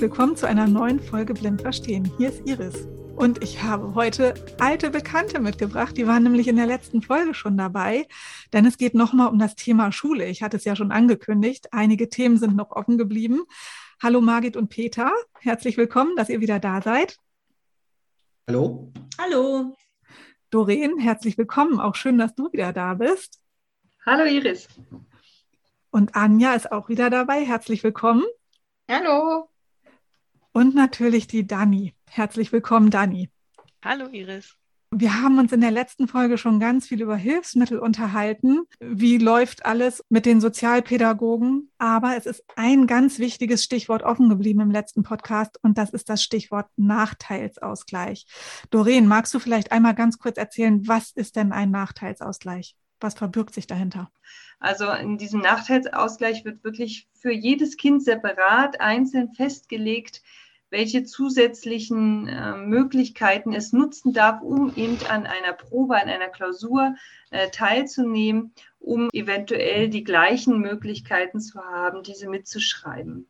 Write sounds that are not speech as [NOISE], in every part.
herzlich willkommen zu einer neuen Folge Blind Verstehen. Hier ist Iris. Und ich habe heute alte Bekannte mitgebracht. Die waren nämlich in der letzten Folge schon dabei, denn es geht nochmal um das Thema Schule. Ich hatte es ja schon angekündigt. Einige Themen sind noch offen geblieben. Hallo Margit und Peter. Herzlich willkommen, dass ihr wieder da seid. Hallo. Hallo. Doreen, herzlich willkommen. Auch schön, dass du wieder da bist. Hallo Iris. Und Anja ist auch wieder dabei. Herzlich willkommen. Hallo. Und natürlich die Dani. Herzlich willkommen, Dani. Hallo Iris. Wir haben uns in der letzten Folge schon ganz viel über Hilfsmittel unterhalten. Wie läuft alles mit den Sozialpädagogen? Aber es ist ein ganz wichtiges Stichwort offen geblieben im letzten Podcast und das ist das Stichwort Nachteilsausgleich. Doreen, magst du vielleicht einmal ganz kurz erzählen, was ist denn ein Nachteilsausgleich? Was verbirgt sich dahinter? Also in diesem Nachteilsausgleich wird wirklich für jedes Kind separat einzeln festgelegt, welche zusätzlichen äh, Möglichkeiten es nutzen darf, um eben an einer Probe, an einer Klausur äh, teilzunehmen, um eventuell die gleichen Möglichkeiten zu haben, diese mitzuschreiben.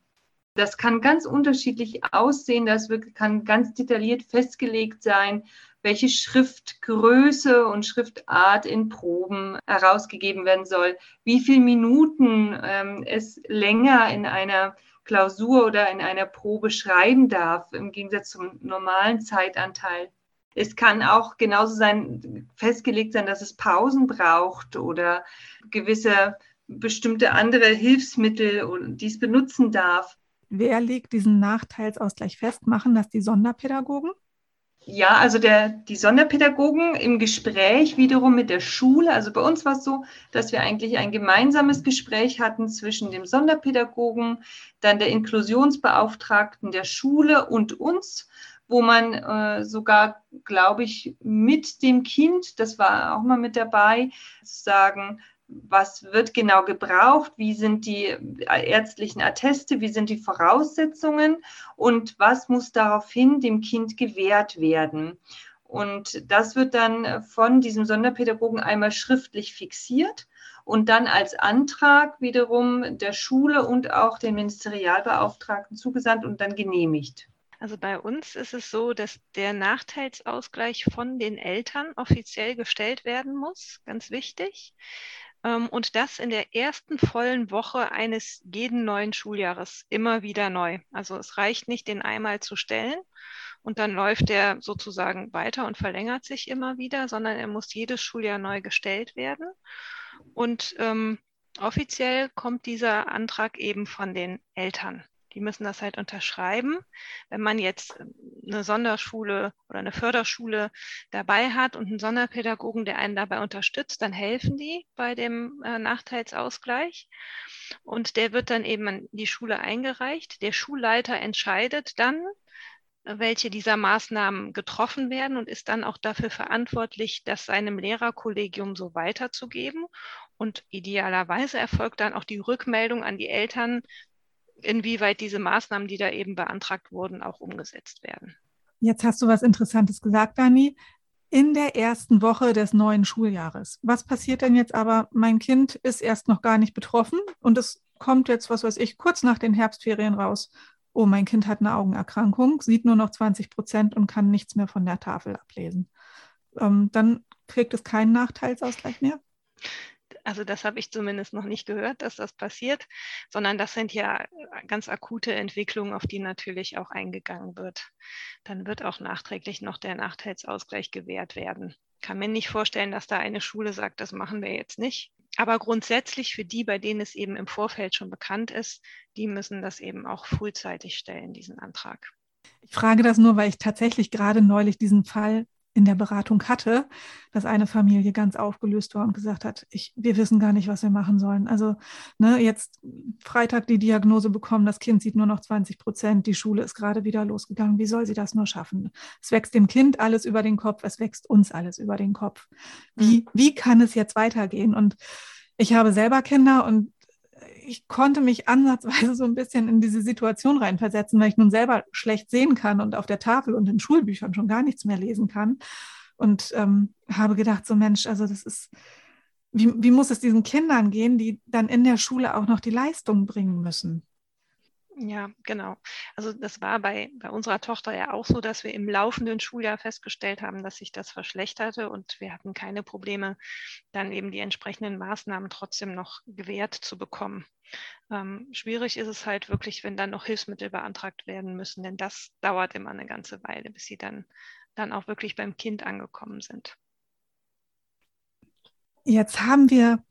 Das kann ganz unterschiedlich aussehen, das kann ganz detailliert festgelegt sein, welche Schriftgröße und Schriftart in Proben herausgegeben werden soll, wie viele Minuten ähm, es länger in einer Klausur oder in einer Probe schreiben darf, im Gegensatz zum normalen Zeitanteil. Es kann auch genauso sein, festgelegt sein, dass es Pausen braucht oder gewisse bestimmte andere Hilfsmittel, die es benutzen darf. Wer legt diesen Nachteilsausgleich fest? Machen das die Sonderpädagogen? Ja, also der, die Sonderpädagogen im Gespräch wiederum mit der Schule. Also bei uns war es so, dass wir eigentlich ein gemeinsames Gespräch hatten zwischen dem Sonderpädagogen, dann der Inklusionsbeauftragten der Schule und uns, wo man äh, sogar, glaube ich, mit dem Kind, das war auch mal mit dabei, sagen, was wird genau gebraucht, wie sind die ärztlichen Atteste, wie sind die Voraussetzungen und was muss daraufhin dem Kind gewährt werden. Und das wird dann von diesem Sonderpädagogen einmal schriftlich fixiert und dann als Antrag wiederum der Schule und auch den Ministerialbeauftragten zugesandt und dann genehmigt. Also bei uns ist es so, dass der Nachteilsausgleich von den Eltern offiziell gestellt werden muss, ganz wichtig. Ähm, und das in der ersten vollen Woche eines jeden neuen Schuljahres immer wieder neu. Also es reicht nicht, den einmal zu stellen und dann läuft der sozusagen weiter und verlängert sich immer wieder, sondern er muss jedes Schuljahr neu gestellt werden. Und ähm, offiziell kommt dieser Antrag eben von den Eltern. Die müssen das halt unterschreiben. Wenn man jetzt ähm, eine Sonderschule oder eine Förderschule dabei hat und einen Sonderpädagogen, der einen dabei unterstützt, dann helfen die bei dem äh, Nachteilsausgleich. Und der wird dann eben an die Schule eingereicht. Der Schulleiter entscheidet dann, welche dieser Maßnahmen getroffen werden und ist dann auch dafür verantwortlich, das seinem Lehrerkollegium so weiterzugeben. Und idealerweise erfolgt dann auch die Rückmeldung an die Eltern, inwieweit diese Maßnahmen, die da eben beantragt wurden, auch umgesetzt werden. Jetzt hast du was Interessantes gesagt, Dani. In der ersten Woche des neuen Schuljahres. Was passiert denn jetzt aber? Mein Kind ist erst noch gar nicht betroffen und es kommt jetzt, was weiß ich, kurz nach den Herbstferien raus. Oh, mein Kind hat eine Augenerkrankung, sieht nur noch 20 Prozent und kann nichts mehr von der Tafel ablesen. Ähm, dann kriegt es keinen Nachteilsausgleich mehr? Also das habe ich zumindest noch nicht gehört, dass das passiert, sondern das sind ja ganz akute Entwicklungen, auf die natürlich auch eingegangen wird. Dann wird auch nachträglich noch der Nachteilsausgleich gewährt werden. Kann mir nicht vorstellen, dass da eine Schule sagt, das machen wir jetzt nicht. Aber grundsätzlich für die, bei denen es eben im Vorfeld schon bekannt ist, die müssen das eben auch frühzeitig stellen, diesen Antrag. Ich frage das nur, weil ich tatsächlich gerade neulich diesen Fall in der Beratung hatte, dass eine Familie ganz aufgelöst war und gesagt hat, ich, wir wissen gar nicht, was wir machen sollen. Also ne, jetzt Freitag die Diagnose bekommen, das Kind sieht nur noch 20 Prozent, die Schule ist gerade wieder losgegangen. Wie soll sie das nur schaffen? Es wächst dem Kind alles über den Kopf, es wächst uns alles über den Kopf. Wie, mhm. wie kann es jetzt weitergehen? Und ich habe selber Kinder und ich konnte mich ansatzweise so ein bisschen in diese Situation reinversetzen, weil ich nun selber schlecht sehen kann und auf der Tafel und in Schulbüchern schon gar nichts mehr lesen kann. Und ähm, habe gedacht, so Mensch, also das ist, wie, wie muss es diesen Kindern gehen, die dann in der Schule auch noch die Leistung bringen müssen? Ja, genau. Also das war bei, bei unserer Tochter ja auch so, dass wir im laufenden Schuljahr festgestellt haben, dass sich das verschlechterte und wir hatten keine Probleme, dann eben die entsprechenden Maßnahmen trotzdem noch gewährt zu bekommen. Ähm, schwierig ist es halt wirklich, wenn dann noch Hilfsmittel beantragt werden müssen, denn das dauert immer eine ganze Weile, bis sie dann, dann auch wirklich beim Kind angekommen sind. Jetzt haben wir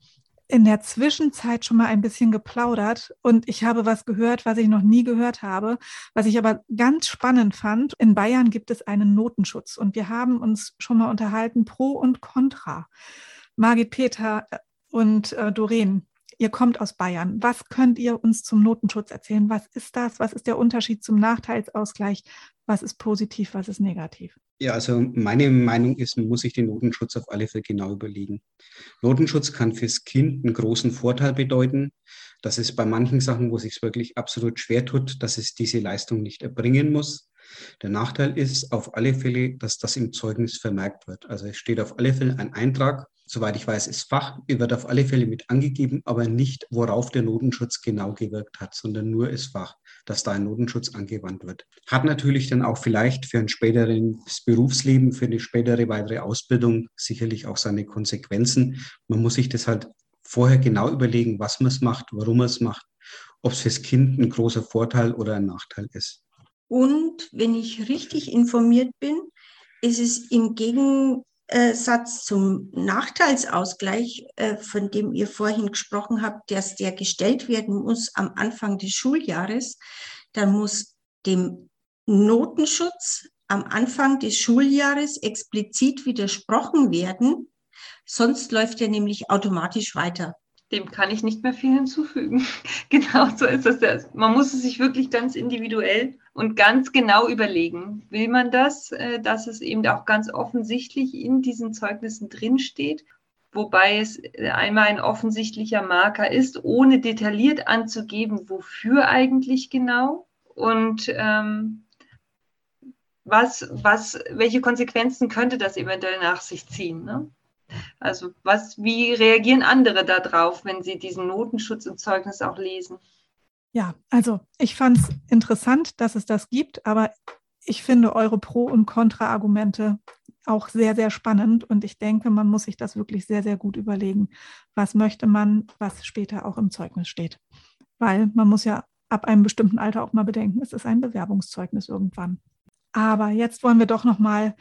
in der Zwischenzeit schon mal ein bisschen geplaudert und ich habe was gehört, was ich noch nie gehört habe, was ich aber ganz spannend fand. In Bayern gibt es einen Notenschutz und wir haben uns schon mal unterhalten, pro und contra. Margit Peter und äh, Doreen, ihr kommt aus Bayern. Was könnt ihr uns zum Notenschutz erzählen? Was ist das? Was ist der Unterschied zum Nachteilsausgleich? Was ist positiv? Was ist negativ? Ja, also meine Meinung ist, man muss sich den Notenschutz auf alle Fälle genau überlegen. Notenschutz kann fürs Kind einen großen Vorteil bedeuten, dass es bei manchen Sachen, wo es sich wirklich absolut schwer tut, dass es diese Leistung nicht erbringen muss. Der Nachteil ist auf alle Fälle, dass das im Zeugnis vermerkt wird. Also es steht auf alle Fälle ein Eintrag, soweit ich weiß, ist Fach, wird auf alle Fälle mit angegeben, aber nicht, worauf der Notenschutz genau gewirkt hat, sondern nur ist Fach dass da ein Notenschutz angewandt wird. Hat natürlich dann auch vielleicht für ein späteres Berufsleben, für eine spätere weitere Ausbildung sicherlich auch seine Konsequenzen. Man muss sich das halt vorher genau überlegen, was man es macht, warum man es macht, ob es fürs Kind ein großer Vorteil oder ein Nachteil ist. Und wenn ich richtig informiert bin, ist es im Gegensatz zum Nachteilsausgleich, äh, von dem ihr vorhin gesprochen habt, dass der gestellt werden muss am Anfang des Schuljahres, dann muss dem Notenschutz am Anfang des Schuljahres explizit widersprochen werden, sonst läuft er nämlich automatisch weiter. Dem kann ich nicht mehr viel hinzufügen. [LAUGHS] genau so ist es. Man muss es sich wirklich ganz individuell und ganz genau überlegen, will man das, äh, dass es eben auch ganz offensichtlich in diesen Zeugnissen drinsteht, wobei es äh, einmal ein offensichtlicher Marker ist, ohne detailliert anzugeben, wofür eigentlich genau und ähm, was, was, welche Konsequenzen könnte das eventuell nach sich ziehen. Ne? Also was, wie reagieren andere darauf, wenn sie diesen Notenschutz im Zeugnis auch lesen? Ja, also ich fand es interessant, dass es das gibt, aber ich finde eure Pro- und Kontra-Argumente auch sehr, sehr spannend und ich denke, man muss sich das wirklich sehr, sehr gut überlegen. Was möchte man, was später auch im Zeugnis steht? Weil man muss ja ab einem bestimmten Alter auch mal bedenken, es ist ein Bewerbungszeugnis irgendwann. Aber jetzt wollen wir doch noch mal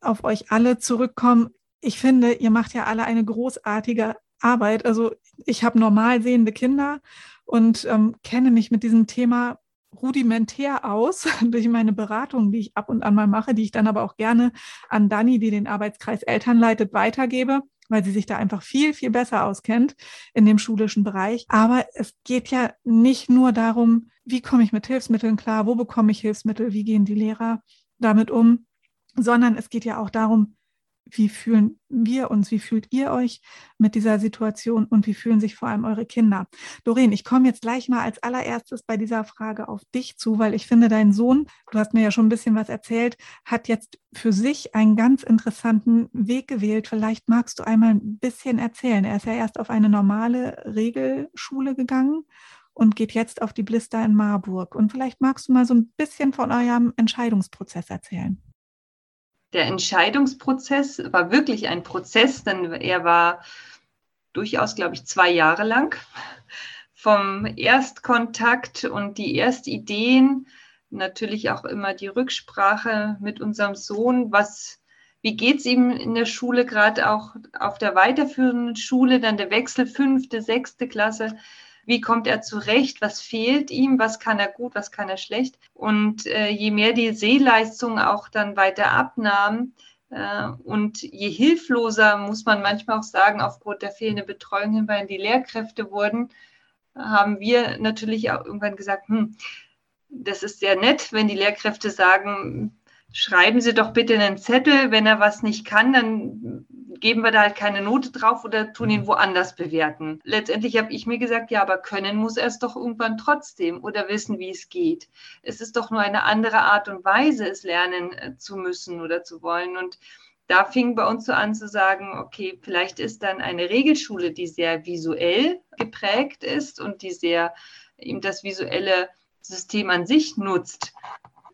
auf euch alle zurückkommen ich finde, ihr macht ja alle eine großartige Arbeit. Also ich habe normal sehende Kinder und ähm, kenne mich mit diesem Thema rudimentär aus [LAUGHS] durch meine Beratung, die ich ab und an mal mache, die ich dann aber auch gerne an Dani, die den Arbeitskreis Eltern leitet, weitergebe, weil sie sich da einfach viel, viel besser auskennt in dem schulischen Bereich. Aber es geht ja nicht nur darum, wie komme ich mit Hilfsmitteln klar, wo bekomme ich Hilfsmittel, wie gehen die Lehrer damit um, sondern es geht ja auch darum, wie fühlen wir uns, wie fühlt ihr euch mit dieser Situation und wie fühlen sich vor allem eure Kinder? Doreen, ich komme jetzt gleich mal als allererstes bei dieser Frage auf dich zu, weil ich finde, dein Sohn, du hast mir ja schon ein bisschen was erzählt, hat jetzt für sich einen ganz interessanten Weg gewählt. Vielleicht magst du einmal ein bisschen erzählen. Er ist ja erst auf eine normale Regelschule gegangen und geht jetzt auf die Blister in Marburg. Und vielleicht magst du mal so ein bisschen von eurem Entscheidungsprozess erzählen der Entscheidungsprozess war wirklich ein Prozess, denn er war durchaus, glaube ich, zwei Jahre lang. Vom Erstkontakt und die Erstideen, natürlich auch immer die Rücksprache mit unserem Sohn, was, wie geht es ihm in der Schule, gerade auch auf der weiterführenden Schule, dann der Wechsel fünfte, sechste Klasse wie kommt er zurecht, was fehlt ihm, was kann er gut, was kann er schlecht. Und äh, je mehr die Sehleistung auch dann weiter abnahm, äh, und je hilfloser, muss man manchmal auch sagen, aufgrund der fehlenden Betreuung hinweisen die Lehrkräfte wurden, haben wir natürlich auch irgendwann gesagt, hm, das ist sehr nett, wenn die Lehrkräfte sagen, schreiben Sie doch bitte einen Zettel, wenn er was nicht kann, dann geben wir da halt keine Note drauf oder tun ihn mhm. woanders bewerten. Letztendlich habe ich mir gesagt, ja, aber können muss er es doch irgendwann trotzdem oder wissen, wie es geht. Es ist doch nur eine andere Art und Weise, es lernen äh, zu müssen oder zu wollen. Und da fing bei uns so an zu sagen, okay, vielleicht ist dann eine Regelschule, die sehr visuell geprägt ist und die sehr ihm das Visuelle System an sich nutzt,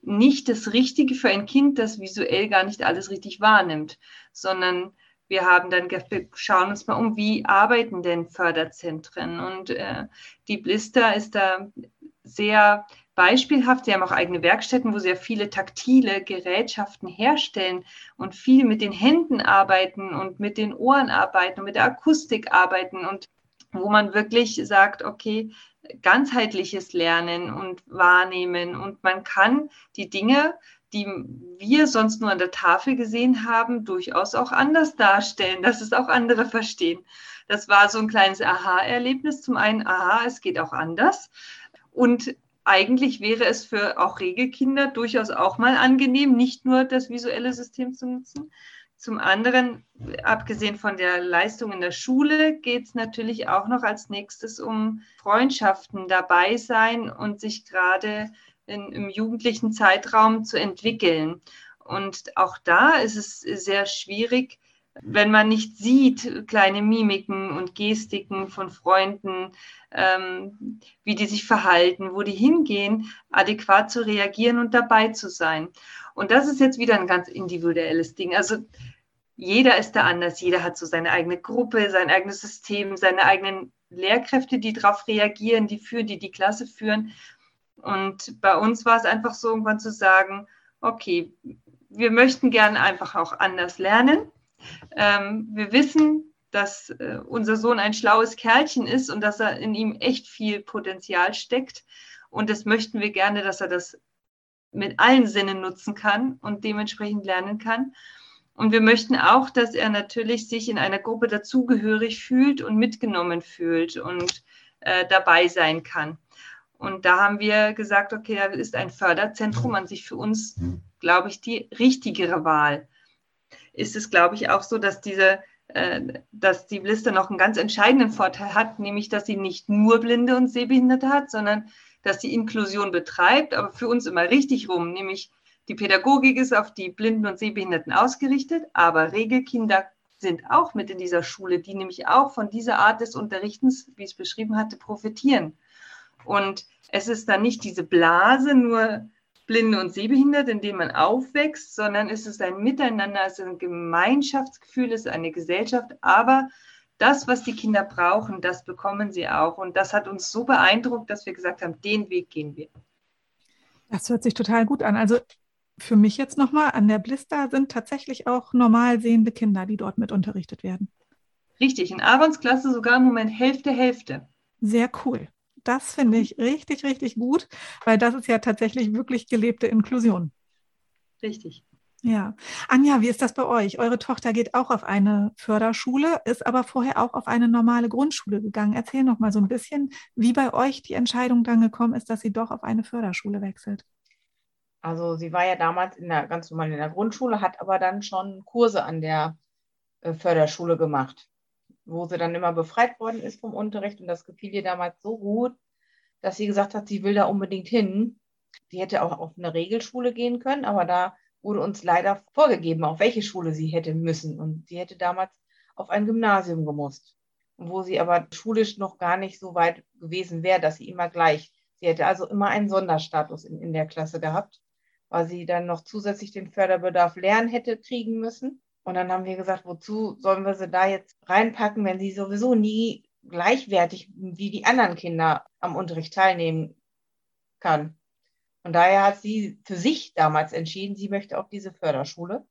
nicht das Richtige für ein Kind, das visuell gar nicht alles richtig wahrnimmt, sondern wir haben dann wir schauen uns mal um, wie arbeiten denn Förderzentren? Und äh, die Blister ist da sehr beispielhaft. Sie haben auch eigene Werkstätten, wo sehr viele taktile Gerätschaften herstellen und viel mit den Händen arbeiten und mit den Ohren arbeiten und mit der Akustik arbeiten und wo man wirklich sagt, okay, ganzheitliches Lernen und Wahrnehmen und man kann die Dinge die wir sonst nur an der Tafel gesehen haben, durchaus auch anders darstellen, dass es auch andere verstehen. Das war so ein kleines Aha-Erlebnis. Zum einen, aha, es geht auch anders. Und eigentlich wäre es für auch Regelkinder durchaus auch mal angenehm, nicht nur das visuelle System zu nutzen. Zum anderen, abgesehen von der Leistung in der Schule, geht es natürlich auch noch als nächstes um Freundschaften dabei sein und sich gerade in, im jugendlichen Zeitraum zu entwickeln. Und auch da ist es sehr schwierig, wenn man nicht sieht, kleine Mimiken und Gestiken von Freunden, ähm, wie die sich verhalten, wo die hingehen, adäquat zu reagieren und dabei zu sein. Und das ist jetzt wieder ein ganz individuelles Ding. Also jeder ist da anders, jeder hat so seine eigene Gruppe, sein eigenes System, seine eigenen Lehrkräfte, die darauf reagieren, die führen, die die Klasse führen. Und bei uns war es einfach so, irgendwann zu sagen, okay, wir möchten gerne einfach auch anders lernen. Ähm, wir wissen, dass äh, unser Sohn ein schlaues Kerlchen ist und dass er in ihm echt viel Potenzial steckt. Und das möchten wir gerne, dass er das mit allen Sinnen nutzen kann und dementsprechend lernen kann. Und wir möchten auch, dass er natürlich sich in einer Gruppe dazugehörig fühlt und mitgenommen fühlt und äh, dabei sein kann. Und da haben wir gesagt, okay, da ist ein Förderzentrum an sich für uns, glaube ich, die richtigere Wahl. Ist es, glaube ich, auch so, dass diese, äh, dass die Liste noch einen ganz entscheidenden Vorteil hat, nämlich, dass sie nicht nur Blinde und Sehbehinderte hat, sondern dass sie Inklusion betreibt, aber für uns immer richtig rum, nämlich die Pädagogik ist auf die Blinden und Sehbehinderten ausgerichtet, aber Regelkinder sind auch mit in dieser Schule, die nämlich auch von dieser Art des Unterrichtens, wie ich es beschrieben hatte, profitieren. Und es ist dann nicht diese Blase, nur Blinde und Sehbehinderte, in dem man aufwächst, sondern es ist ein Miteinander, es ist ein Gemeinschaftsgefühl, es ist eine Gesellschaft. Aber das, was die Kinder brauchen, das bekommen sie auch. Und das hat uns so beeindruckt, dass wir gesagt haben, den Weg gehen wir. Das hört sich total gut an. Also für mich jetzt nochmal, an der Blister sind tatsächlich auch normal sehende Kinder, die dort mit unterrichtet werden. Richtig, in Aarons Klasse sogar im Moment Hälfte, Hälfte. Sehr cool. Das finde ich richtig, richtig gut, weil das ist ja tatsächlich wirklich gelebte Inklusion. Richtig. Ja. Anja, wie ist das bei euch? Eure Tochter geht auch auf eine Förderschule, ist aber vorher auch auf eine normale Grundschule gegangen. Erzähl noch mal so ein bisschen, wie bei euch die Entscheidung dann gekommen ist, dass sie doch auf eine Förderschule wechselt. Also sie war ja damals in der, ganz normal in der Grundschule, hat aber dann schon Kurse an der äh, Förderschule gemacht wo sie dann immer befreit worden ist vom Unterricht. Und das gefiel ihr damals so gut, dass sie gesagt hat, sie will da unbedingt hin. Sie hätte auch auf eine Regelschule gehen können, aber da wurde uns leider vorgegeben, auf welche Schule sie hätte müssen. Und sie hätte damals auf ein Gymnasium gemusst, wo sie aber schulisch noch gar nicht so weit gewesen wäre, dass sie immer gleich. Sie hätte also immer einen Sonderstatus in, in der Klasse gehabt, weil sie dann noch zusätzlich den Förderbedarf lernen hätte kriegen müssen. Und dann haben wir gesagt, wozu sollen wir sie da jetzt reinpacken, wenn sie sowieso nie gleichwertig wie die anderen Kinder am Unterricht teilnehmen kann. Und daher hat sie für sich damals entschieden, sie möchte auf diese Förderschule.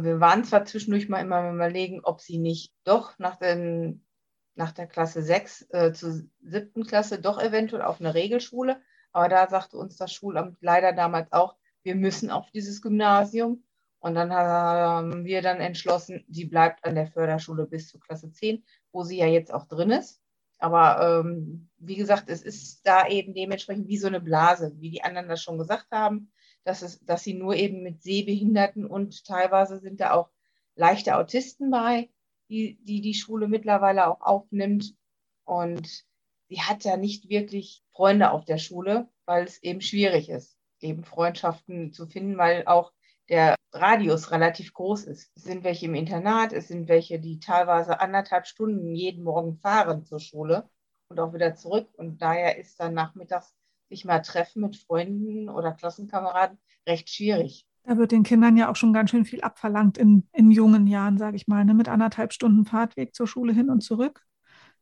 Wir waren zwar zwischendurch mal immer überlegen, ob sie nicht doch nach, den, nach der Klasse 6 äh, zur siebten Klasse doch eventuell auf eine Regelschule, aber da sagte uns das Schulamt leider damals auch, wir müssen auf dieses Gymnasium. Und dann haben wir dann entschlossen, sie bleibt an der Förderschule bis zur Klasse 10, wo sie ja jetzt auch drin ist. Aber ähm, wie gesagt, es ist da eben dementsprechend wie so eine Blase, wie die anderen das schon gesagt haben, dass, es, dass sie nur eben mit Sehbehinderten und teilweise sind da auch leichte Autisten bei, die die, die Schule mittlerweile auch aufnimmt. Und sie hat ja nicht wirklich Freunde auf der Schule, weil es eben schwierig ist, eben Freundschaften zu finden, weil auch der Radius relativ groß ist. Es sind welche im Internat, es sind welche, die teilweise anderthalb Stunden jeden Morgen fahren zur Schule und auch wieder zurück. Und daher ist dann nachmittags sich mal treffen mit Freunden oder Klassenkameraden recht schwierig. Da wird den Kindern ja auch schon ganz schön viel abverlangt in, in jungen Jahren, sage ich mal, ne? mit anderthalb Stunden Fahrtweg zur Schule hin und zurück.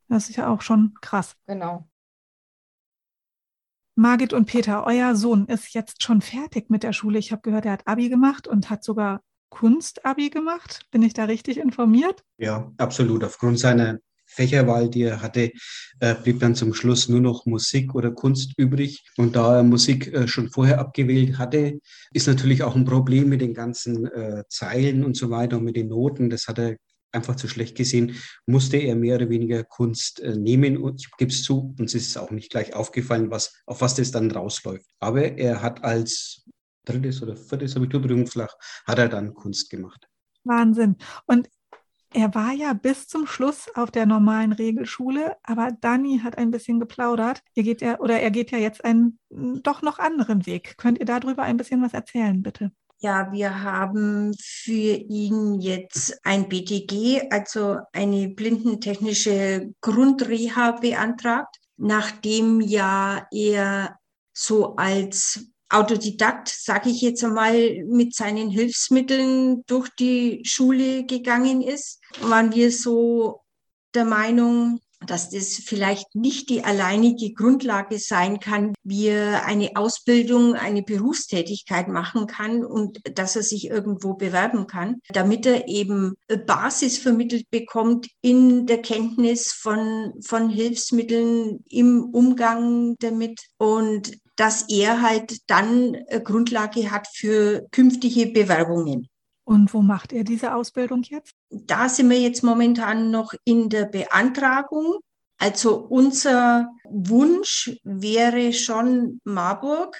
Das ist ja auch schon krass. Genau. Margit und Peter, euer Sohn ist jetzt schon fertig mit der Schule. Ich habe gehört, er hat Abi gemacht und hat sogar Kunst-Abi gemacht. Bin ich da richtig informiert? Ja, absolut. Aufgrund seiner Fächerwahl, die er hatte, äh, blieb dann zum Schluss nur noch Musik oder Kunst übrig. Und da er Musik äh, schon vorher abgewählt hatte, ist natürlich auch ein Problem mit den ganzen äh, Zeilen und so weiter und mit den Noten. Das hat er einfach zu schlecht gesehen, musste er mehr oder weniger Kunst äh, nehmen. Und ich gebe es zu, uns ist auch nicht gleich aufgefallen, was, auf was das dann rausläuft. Aber er hat als drittes oder viertes Abiturprüfungsfach, hat er dann Kunst gemacht. Wahnsinn. Und er war ja bis zum Schluss auf der normalen Regelschule, aber Dani hat ein bisschen geplaudert. Ihr geht ja, oder er geht ja jetzt einen doch noch anderen Weg. Könnt ihr darüber ein bisschen was erzählen, bitte? Ja, wir haben für ihn jetzt ein BTG, also eine blindentechnische Grundreha beantragt, nachdem ja er so als Autodidakt, sage ich jetzt einmal, mit seinen Hilfsmitteln durch die Schule gegangen ist, waren wir so der Meinung, dass das vielleicht nicht die alleinige Grundlage sein kann, wie er eine Ausbildung, eine Berufstätigkeit machen kann und dass er sich irgendwo bewerben kann, damit er eben Basis vermittelt bekommt in der Kenntnis von, von Hilfsmitteln im Umgang damit und dass er halt dann Grundlage hat für künftige Bewerbungen. Und wo macht er diese Ausbildung jetzt? Da sind wir jetzt momentan noch in der Beantragung. Also unser Wunsch wäre schon Marburg.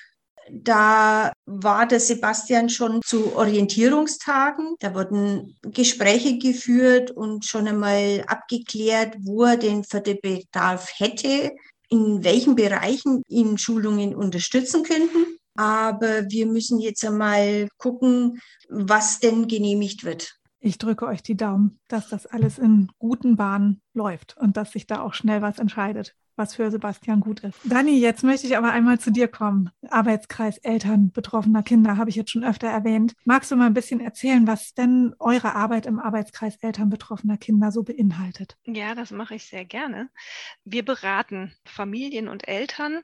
Da war der Sebastian schon zu Orientierungstagen. Da wurden Gespräche geführt und schon einmal abgeklärt, wo er den Förderbedarf hätte, in welchen Bereichen ihn Schulungen unterstützen könnten. Aber wir müssen jetzt einmal gucken, was denn genehmigt wird. Ich drücke euch die Daumen, dass das alles in guten Bahnen läuft und dass sich da auch schnell was entscheidet, was für Sebastian gut ist. Dani, jetzt möchte ich aber einmal zu dir kommen. Arbeitskreis Eltern betroffener Kinder habe ich jetzt schon öfter erwähnt. Magst du mal ein bisschen erzählen, was denn eure Arbeit im Arbeitskreis Eltern betroffener Kinder so beinhaltet? Ja, das mache ich sehr gerne. Wir beraten Familien und Eltern,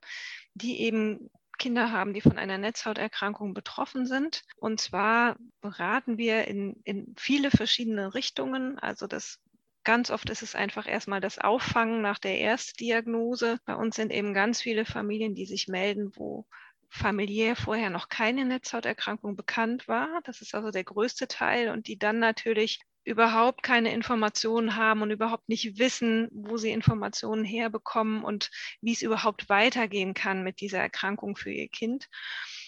die eben Kinder haben, die von einer Netzhauterkrankung betroffen sind. Und zwar beraten wir in, in viele verschiedene Richtungen. Also das Ganz oft ist es einfach erstmal das Auffangen nach der Erstdiagnose. Bei uns sind eben ganz viele Familien, die sich melden, wo familiär vorher noch keine Netzhauterkrankung bekannt war. Das ist also der größte Teil und die dann natürlich überhaupt keine Informationen haben und überhaupt nicht wissen, wo sie Informationen herbekommen und wie es überhaupt weitergehen kann mit dieser Erkrankung für ihr Kind.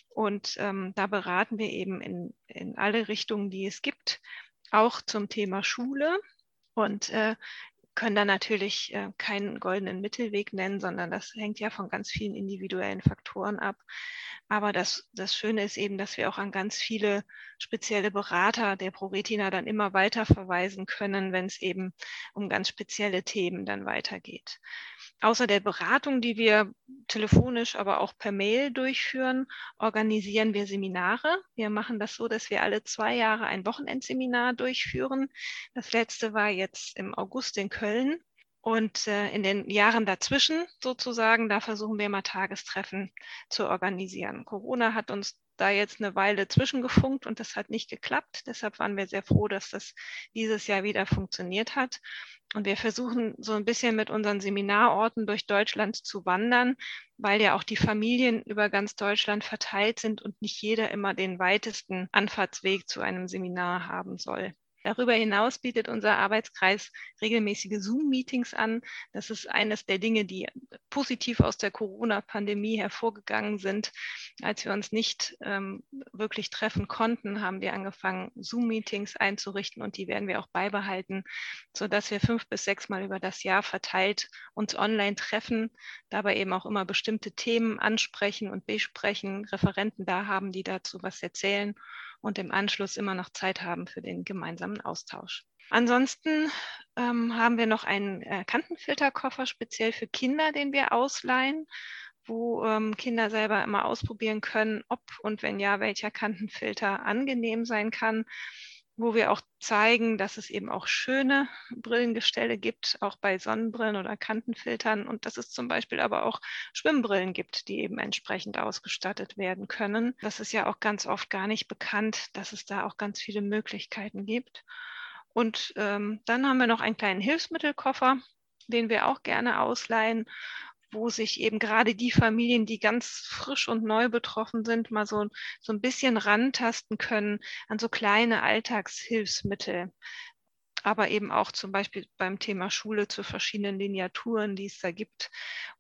Und ähm, da beraten wir eben in, in alle Richtungen, die es gibt, auch zum Thema Schule und äh, können da natürlich äh, keinen goldenen Mittelweg nennen, sondern das hängt ja von ganz vielen individuellen Faktoren ab. Aber das, das Schöne ist eben, dass wir auch an ganz viele spezielle Berater der ProRetina dann immer weiter verweisen können, wenn es eben um ganz spezielle Themen dann weitergeht. Außer der Beratung, die wir telefonisch, aber auch per Mail durchführen, organisieren wir Seminare. Wir machen das so, dass wir alle zwei Jahre ein Wochenendseminar durchführen. Das letzte war jetzt im August in Köln. Und äh, in den Jahren dazwischen sozusagen, da versuchen wir mal Tagestreffen zu organisieren. Corona hat uns da jetzt eine Weile zwischengefunkt und das hat nicht geklappt. Deshalb waren wir sehr froh, dass das dieses Jahr wieder funktioniert hat. Und wir versuchen so ein bisschen mit unseren Seminarorten durch Deutschland zu wandern, weil ja auch die Familien über ganz Deutschland verteilt sind und nicht jeder immer den weitesten Anfahrtsweg zu einem Seminar haben soll. Darüber hinaus bietet unser Arbeitskreis regelmäßige Zoom-Meetings an. Das ist eines der Dinge, die positiv aus der Corona-Pandemie hervorgegangen sind. Als wir uns nicht ähm, wirklich treffen konnten, haben wir angefangen, Zoom-Meetings einzurichten und die werden wir auch beibehalten, sodass wir fünf bis sechs Mal über das Jahr verteilt uns online treffen, dabei eben auch immer bestimmte Themen ansprechen und besprechen, Referenten da haben, die dazu was erzählen und im Anschluss immer noch Zeit haben für den gemeinsamen Austausch. Ansonsten ähm, haben wir noch einen äh, Kantenfilterkoffer speziell für Kinder, den wir ausleihen, wo ähm, Kinder selber immer ausprobieren können, ob und wenn ja, welcher Kantenfilter angenehm sein kann wo wir auch zeigen, dass es eben auch schöne Brillengestelle gibt, auch bei Sonnenbrillen oder Kantenfiltern und dass es zum Beispiel aber auch Schwimmbrillen gibt, die eben entsprechend ausgestattet werden können. Das ist ja auch ganz oft gar nicht bekannt, dass es da auch ganz viele Möglichkeiten gibt. Und ähm, dann haben wir noch einen kleinen Hilfsmittelkoffer, den wir auch gerne ausleihen wo sich eben gerade die Familien, die ganz frisch und neu betroffen sind, mal so, so ein bisschen rantasten können an so kleine Alltagshilfsmittel. Aber eben auch zum Beispiel beim Thema Schule zu verschiedenen Lineaturen, die es da gibt.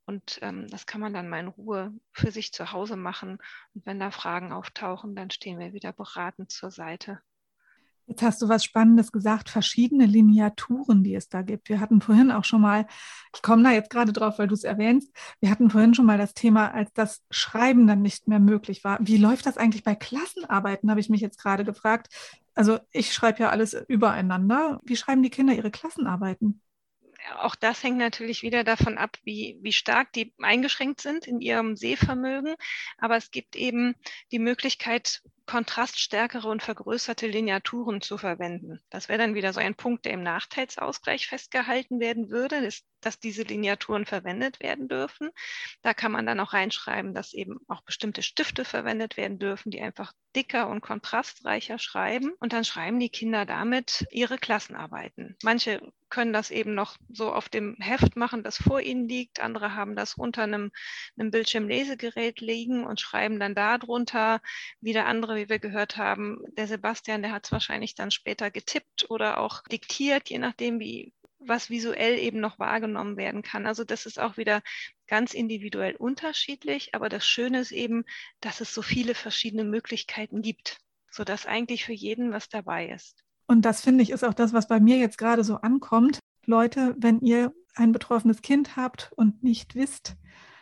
Und ähm, das kann man dann mal in Ruhe für sich zu Hause machen. Und wenn da Fragen auftauchen, dann stehen wir wieder beratend zur Seite. Jetzt hast du was Spannendes gesagt, verschiedene Lineaturen, die es da gibt. Wir hatten vorhin auch schon mal, ich komme da jetzt gerade drauf, weil du es erwähnst, wir hatten vorhin schon mal das Thema, als das Schreiben dann nicht mehr möglich war. Wie läuft das eigentlich bei Klassenarbeiten, habe ich mich jetzt gerade gefragt. Also ich schreibe ja alles übereinander. Wie schreiben die Kinder ihre Klassenarbeiten? auch das hängt natürlich wieder davon ab, wie, wie stark die eingeschränkt sind in ihrem Sehvermögen. Aber es gibt eben die Möglichkeit, kontraststärkere und vergrößerte Lineaturen zu verwenden. Das wäre dann wieder so ein Punkt, der im Nachteilsausgleich festgehalten werden würde, ist, dass diese Lineaturen verwendet werden dürfen. Da kann man dann auch reinschreiben, dass eben auch bestimmte Stifte verwendet werden dürfen, die einfach dicker und kontrastreicher schreiben. Und dann schreiben die Kinder damit ihre Klassenarbeiten. Manche können das eben noch so auf dem Heft machen, das vor ihnen liegt. Andere haben das unter einem, einem Bildschirmlesegerät liegen und schreiben dann darunter. Wieder andere wie wir gehört haben, der Sebastian, der hat es wahrscheinlich dann später getippt oder auch diktiert, je nachdem, wie was visuell eben noch wahrgenommen werden kann. Also das ist auch wieder ganz individuell unterschiedlich, aber das Schöne ist eben, dass es so viele verschiedene Möglichkeiten gibt, sodass eigentlich für jeden was dabei ist. Und das finde ich ist auch das, was bei mir jetzt gerade so ankommt. Leute, wenn ihr ein betroffenes Kind habt und nicht wisst,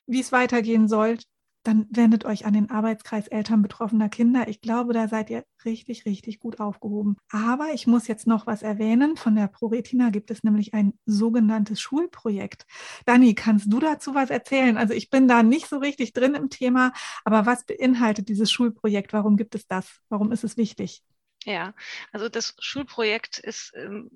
wie es weitergehen soll, dann wendet euch an den Arbeitskreis Eltern betroffener Kinder. Ich glaube, da seid ihr richtig, richtig gut aufgehoben. Aber ich muss jetzt noch was erwähnen. Von der ProRetina gibt es nämlich ein sogenanntes Schulprojekt. Dani, kannst du dazu was erzählen? Also ich bin da nicht so richtig drin im Thema, aber was beinhaltet dieses Schulprojekt? Warum gibt es das? Warum ist es wichtig? Ja, also das Schulprojekt ist ähm,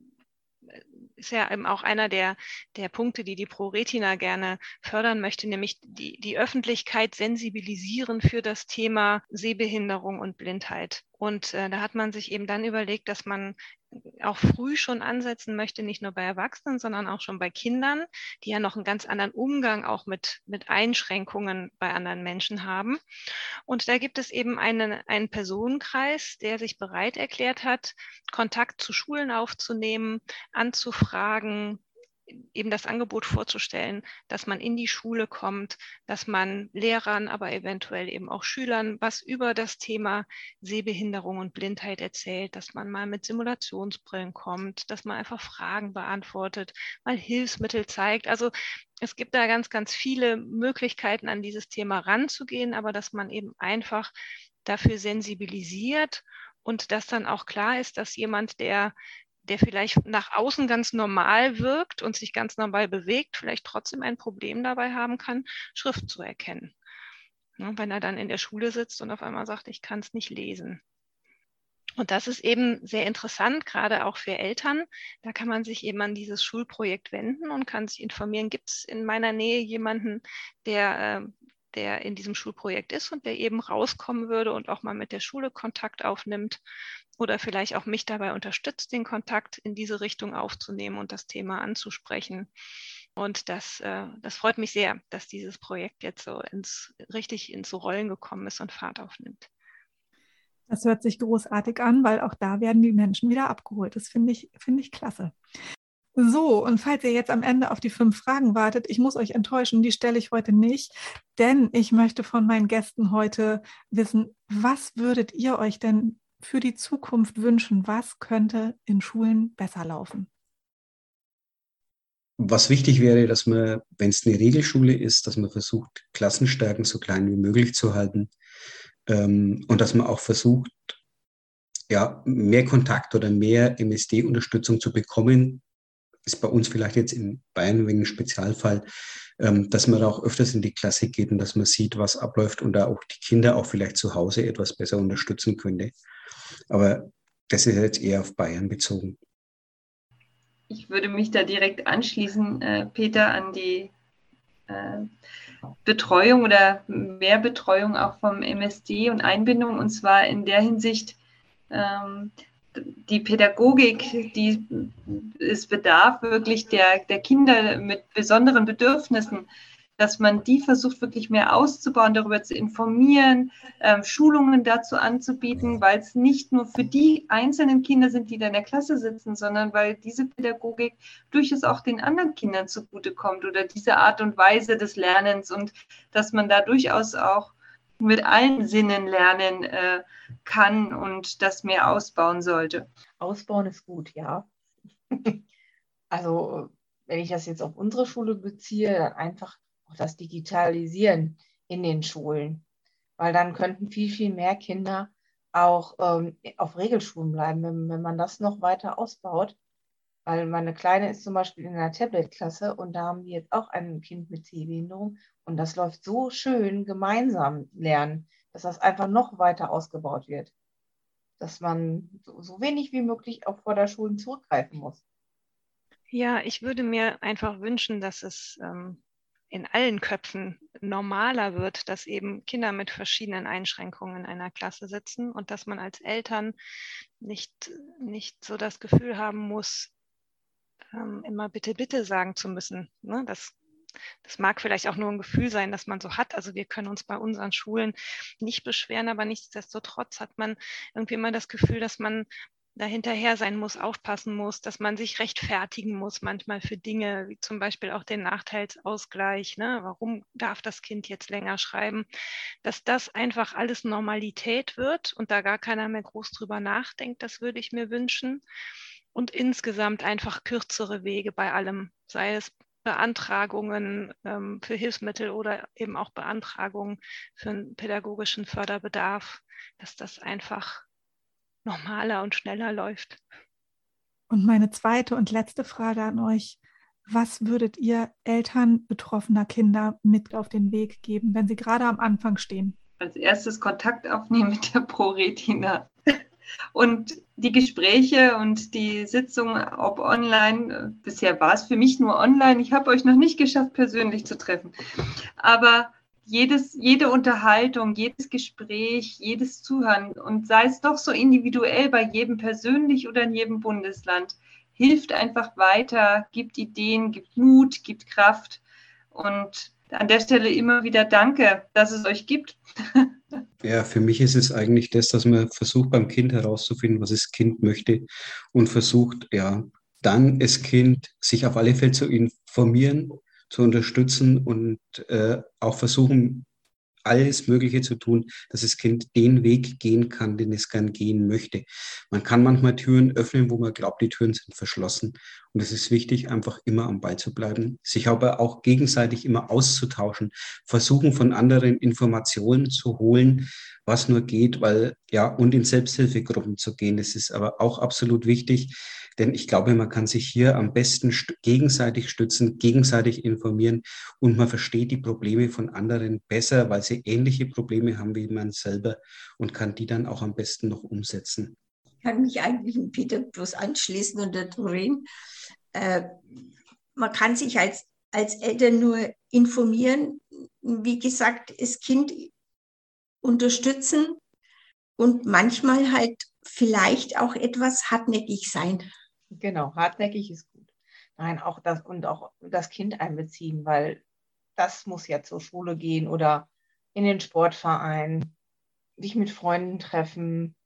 ist ja eben auch einer der, der Punkte, die die ProRetina gerne fördern möchte, nämlich die, die Öffentlichkeit sensibilisieren für das Thema Sehbehinderung und Blindheit. Und äh, da hat man sich eben dann überlegt, dass man auch früh schon ansetzen möchte, nicht nur bei Erwachsenen, sondern auch schon bei Kindern, die ja noch einen ganz anderen Umgang auch mit, mit Einschränkungen bei anderen Menschen haben. Und da gibt es eben einen, einen Personenkreis, der sich bereit erklärt hat, Kontakt zu Schulen aufzunehmen, anzufragen, eben das Angebot vorzustellen, dass man in die Schule kommt, dass man Lehrern, aber eventuell eben auch Schülern was über das Thema Sehbehinderung und Blindheit erzählt, dass man mal mit Simulationsbrillen kommt, dass man einfach Fragen beantwortet, mal Hilfsmittel zeigt. Also es gibt da ganz, ganz viele Möglichkeiten, an dieses Thema ranzugehen, aber dass man eben einfach dafür sensibilisiert und dass dann auch klar ist, dass jemand, der der vielleicht nach außen ganz normal wirkt und sich ganz normal bewegt, vielleicht trotzdem ein Problem dabei haben kann, Schrift zu erkennen. Ja, wenn er dann in der Schule sitzt und auf einmal sagt, ich kann es nicht lesen. Und das ist eben sehr interessant, gerade auch für Eltern. Da kann man sich eben an dieses Schulprojekt wenden und kann sich informieren, gibt es in meiner Nähe jemanden, der, äh, der in diesem Schulprojekt ist und der eben rauskommen würde und auch mal mit der Schule Kontakt aufnimmt oder vielleicht auch mich dabei unterstützt, den Kontakt in diese Richtung aufzunehmen und das Thema anzusprechen. Und das, äh, das freut mich sehr, dass dieses Projekt jetzt so ins, richtig ins Rollen gekommen ist und Fahrt aufnimmt. Das hört sich großartig an, weil auch da werden die Menschen wieder abgeholt. Das finde ich, finde ich klasse. So, und falls ihr jetzt am Ende auf die fünf Fragen wartet, ich muss euch enttäuschen, die stelle ich heute nicht, denn ich möchte von meinen Gästen heute wissen, was würdet ihr euch denn für die Zukunft wünschen? Was könnte in Schulen besser laufen? Was wichtig wäre, dass man, wenn es eine Regelschule ist, dass man versucht, Klassenstärken so klein wie möglich zu halten ähm, und dass man auch versucht, ja, mehr Kontakt oder mehr MSD-Unterstützung zu bekommen ist bei uns vielleicht jetzt in Bayern wegen Spezialfall, ähm, dass man da auch öfters in die Klasse geht und dass man sieht, was abläuft und da auch die Kinder auch vielleicht zu Hause etwas besser unterstützen könnte. Aber das ist jetzt eher auf Bayern bezogen. Ich würde mich da direkt anschließen, äh, Peter, an die äh, Betreuung oder mehr Betreuung auch vom MSD und Einbindung und zwar in der Hinsicht, ähm, die Pädagogik, die es bedarf wirklich der, der Kinder mit besonderen Bedürfnissen, dass man die versucht wirklich mehr auszubauen, darüber zu informieren, ähm, Schulungen dazu anzubieten, weil es nicht nur für die einzelnen Kinder sind, die da in der Klasse sitzen, sondern weil diese Pädagogik durchaus auch den anderen Kindern zugutekommt oder diese Art und Weise des Lernens und dass man da durchaus auch mit allen Sinnen lernen äh, kann und das mehr ausbauen sollte. Ausbauen ist gut, ja. [LAUGHS] also wenn ich das jetzt auf unsere Schule beziehe, dann einfach auch das Digitalisieren in den Schulen, weil dann könnten viel, viel mehr Kinder auch ähm, auf Regelschulen bleiben, wenn, wenn man das noch weiter ausbaut. Weil meine Kleine ist zum Beispiel in einer Tablet-Klasse und da haben die jetzt auch ein Kind mit Sehbehinderung und das läuft so schön gemeinsam lernen, dass das einfach noch weiter ausgebaut wird. Dass man so, so wenig wie möglich auf Vorderschulen zurückgreifen muss. Ja, ich würde mir einfach wünschen, dass es ähm, in allen Köpfen normaler wird, dass eben Kinder mit verschiedenen Einschränkungen in einer Klasse sitzen und dass man als Eltern nicht, nicht so das Gefühl haben muss, ähm, immer bitte, bitte sagen zu müssen. Ne? Das, das mag vielleicht auch nur ein Gefühl sein, das man so hat. Also wir können uns bei unseren Schulen nicht beschweren, aber nichtsdestotrotz hat man irgendwie immer das Gefühl, dass man dahinterher sein muss, aufpassen muss, dass man sich rechtfertigen muss manchmal für Dinge, wie zum Beispiel auch den Nachteilsausgleich. Ne? Warum darf das Kind jetzt länger schreiben? Dass das einfach alles Normalität wird und da gar keiner mehr groß drüber nachdenkt, das würde ich mir wünschen. Und insgesamt einfach kürzere Wege bei allem, sei es Beantragungen ähm, für Hilfsmittel oder eben auch Beantragungen für einen pädagogischen Förderbedarf, dass das einfach normaler und schneller läuft. Und meine zweite und letzte Frage an euch. Was würdet ihr Eltern betroffener Kinder mit auf den Weg geben, wenn sie gerade am Anfang stehen? Als erstes Kontakt aufnehmen mit der ProRetina. Und die Gespräche und die Sitzung, ob online, bisher war es für mich nur online. Ich habe euch noch nicht geschafft, persönlich zu treffen. Aber jedes, jede Unterhaltung, jedes Gespräch, jedes Zuhören und sei es doch so individuell bei jedem persönlich oder in jedem Bundesland, hilft einfach weiter, gibt Ideen, gibt Mut, gibt Kraft und an der Stelle immer wieder danke, dass es euch gibt. [LAUGHS] Ja, für mich ist es eigentlich das, dass man versucht beim Kind herauszufinden, was das Kind möchte und versucht, ja, dann das Kind sich auf alle Fälle zu informieren, zu unterstützen und äh, auch versuchen, alles Mögliche zu tun, dass das Kind den Weg gehen kann, den es gern gehen möchte. Man kann manchmal Türen öffnen, wo man glaubt, die Türen sind verschlossen. Und es ist wichtig, einfach immer am Ball zu bleiben, sich aber auch gegenseitig immer auszutauschen, versuchen von anderen Informationen zu holen, was nur geht, weil ja, und in Selbsthilfegruppen zu gehen, das ist aber auch absolut wichtig denn ich glaube, man kann sich hier am besten gegenseitig stützen, gegenseitig informieren und man versteht die Probleme von anderen besser, weil sie ähnliche Probleme haben wie man selber und kann die dann auch am besten noch umsetzen. Ich kann mich eigentlich mit Peter bloß anschließen und der Doreen. Äh, man kann sich als, als Eltern nur informieren, wie gesagt, das Kind unterstützen und manchmal halt vielleicht auch etwas hartnäckig sein. Genau, hartnäckig ist gut. Nein, auch das und auch das Kind einbeziehen, weil das muss ja zur Schule gehen oder in den Sportverein, dich mit Freunden treffen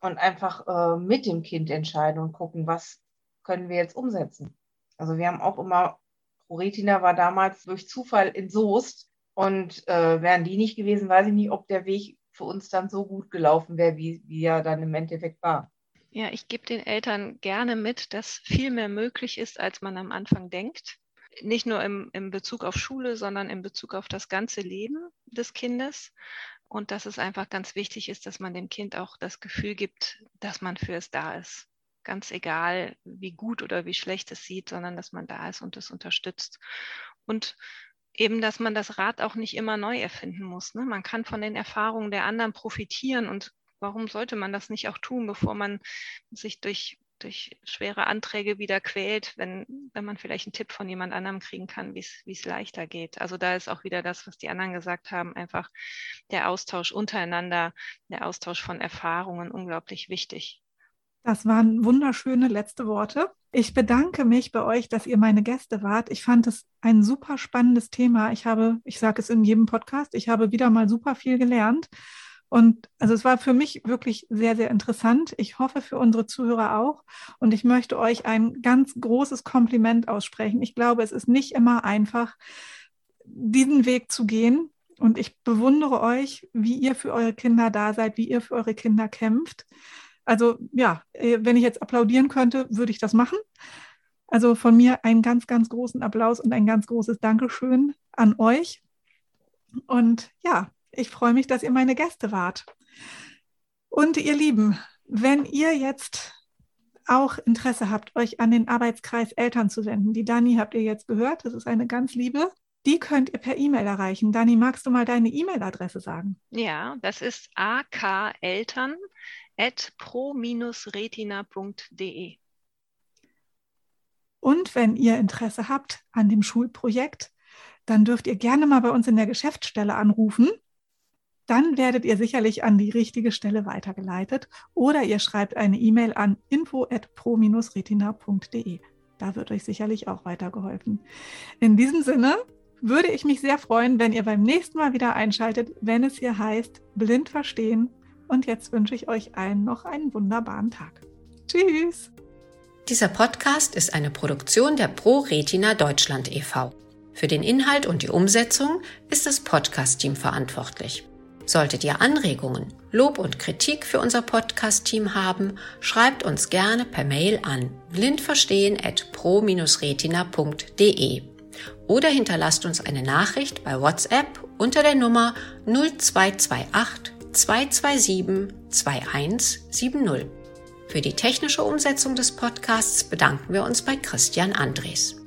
und einfach äh, mit dem Kind entscheiden und gucken, was können wir jetzt umsetzen. Also wir haben auch immer, Proretina war damals durch Zufall in Soest und äh, wären die nicht gewesen, weiß ich nicht, ob der Weg für uns dann so gut gelaufen wäre, wie, wie er dann im Endeffekt war. Ja, ich gebe den Eltern gerne mit, dass viel mehr möglich ist, als man am Anfang denkt. Nicht nur im, im Bezug auf Schule, sondern in Bezug auf das ganze Leben des Kindes. Und dass es einfach ganz wichtig ist, dass man dem Kind auch das Gefühl gibt, dass man für es da ist. ganz egal, wie gut oder wie schlecht es sieht, sondern dass man da ist und es unterstützt. Und eben, dass man das Rad auch nicht immer neu erfinden muss. Ne? Man kann von den Erfahrungen der anderen profitieren und warum sollte man das nicht auch tun, bevor man sich durch, durch schwere Anträge wieder quält, wenn, wenn man vielleicht einen Tipp von jemand anderem kriegen kann, wie es leichter geht. Also da ist auch wieder das, was die anderen gesagt haben, einfach der Austausch untereinander, der Austausch von Erfahrungen unglaublich wichtig. Das waren wunderschöne letzte Worte. Ich bedanke mich bei euch, dass ihr meine Gäste wart. Ich fand es ein super spannendes Thema. Ich habe, ich sage es in jedem Podcast, ich habe wieder mal super viel gelernt. Und also es war für mich wirklich sehr, sehr interessant. Ich hoffe für unsere Zuhörer auch. Und ich möchte euch ein ganz großes Kompliment aussprechen. Ich glaube, es ist nicht immer einfach, diesen Weg zu gehen. Und ich bewundere euch, wie ihr für eure Kinder da seid, wie ihr für eure Kinder kämpft. Also ja, äh, wenn ich jetzt applaudieren könnte, würde ich das machen. Also von mir einen ganz, ganz großen Applaus und ein ganz großes Dankeschön an euch. Und ja, ich freue mich, dass ihr meine Gäste wart. Und ihr Lieben, wenn ihr jetzt auch Interesse habt, euch an den Arbeitskreis Eltern zu wenden, die Dani habt ihr jetzt gehört, das ist eine ganz liebe, die könnt ihr per E-Mail erreichen. Dani, magst du mal deine E-Mail-Adresse sagen? Ja, das ist akeltern at pro-retina.de. Und wenn ihr Interesse habt an dem Schulprojekt, dann dürft ihr gerne mal bei uns in der Geschäftsstelle anrufen. Dann werdet ihr sicherlich an die richtige Stelle weitergeleitet oder ihr schreibt eine E-Mail an info@pro-retina.de. Da wird euch sicherlich auch weitergeholfen. In diesem Sinne würde ich mich sehr freuen, wenn ihr beim nächsten Mal wieder einschaltet, wenn es hier heißt Blind verstehen, und jetzt wünsche ich euch allen noch einen wunderbaren Tag. Tschüss! Dieser Podcast ist eine Produktion der Pro Retina Deutschland e.V. Für den Inhalt und die Umsetzung ist das Podcast-Team verantwortlich. Solltet ihr Anregungen, Lob und Kritik für unser Podcast-Team haben, schreibt uns gerne per Mail an blindverstehen.pro-retina.de oder hinterlasst uns eine Nachricht bei WhatsApp unter der Nummer 0228 227 2170. Für die technische Umsetzung des Podcasts bedanken wir uns bei Christian Andres.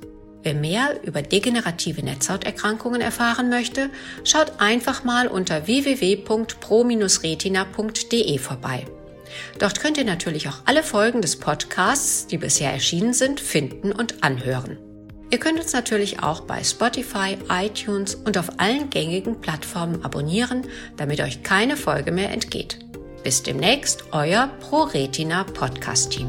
Wer mehr über degenerative Netzhauterkrankungen erfahren möchte, schaut einfach mal unter www.pro-retina.de vorbei. Dort könnt ihr natürlich auch alle Folgen des Podcasts, die bisher erschienen sind, finden und anhören. Ihr könnt uns natürlich auch bei Spotify, iTunes und auf allen gängigen Plattformen abonnieren, damit euch keine Folge mehr entgeht. Bis demnächst, euer ProRetina Podcast Team.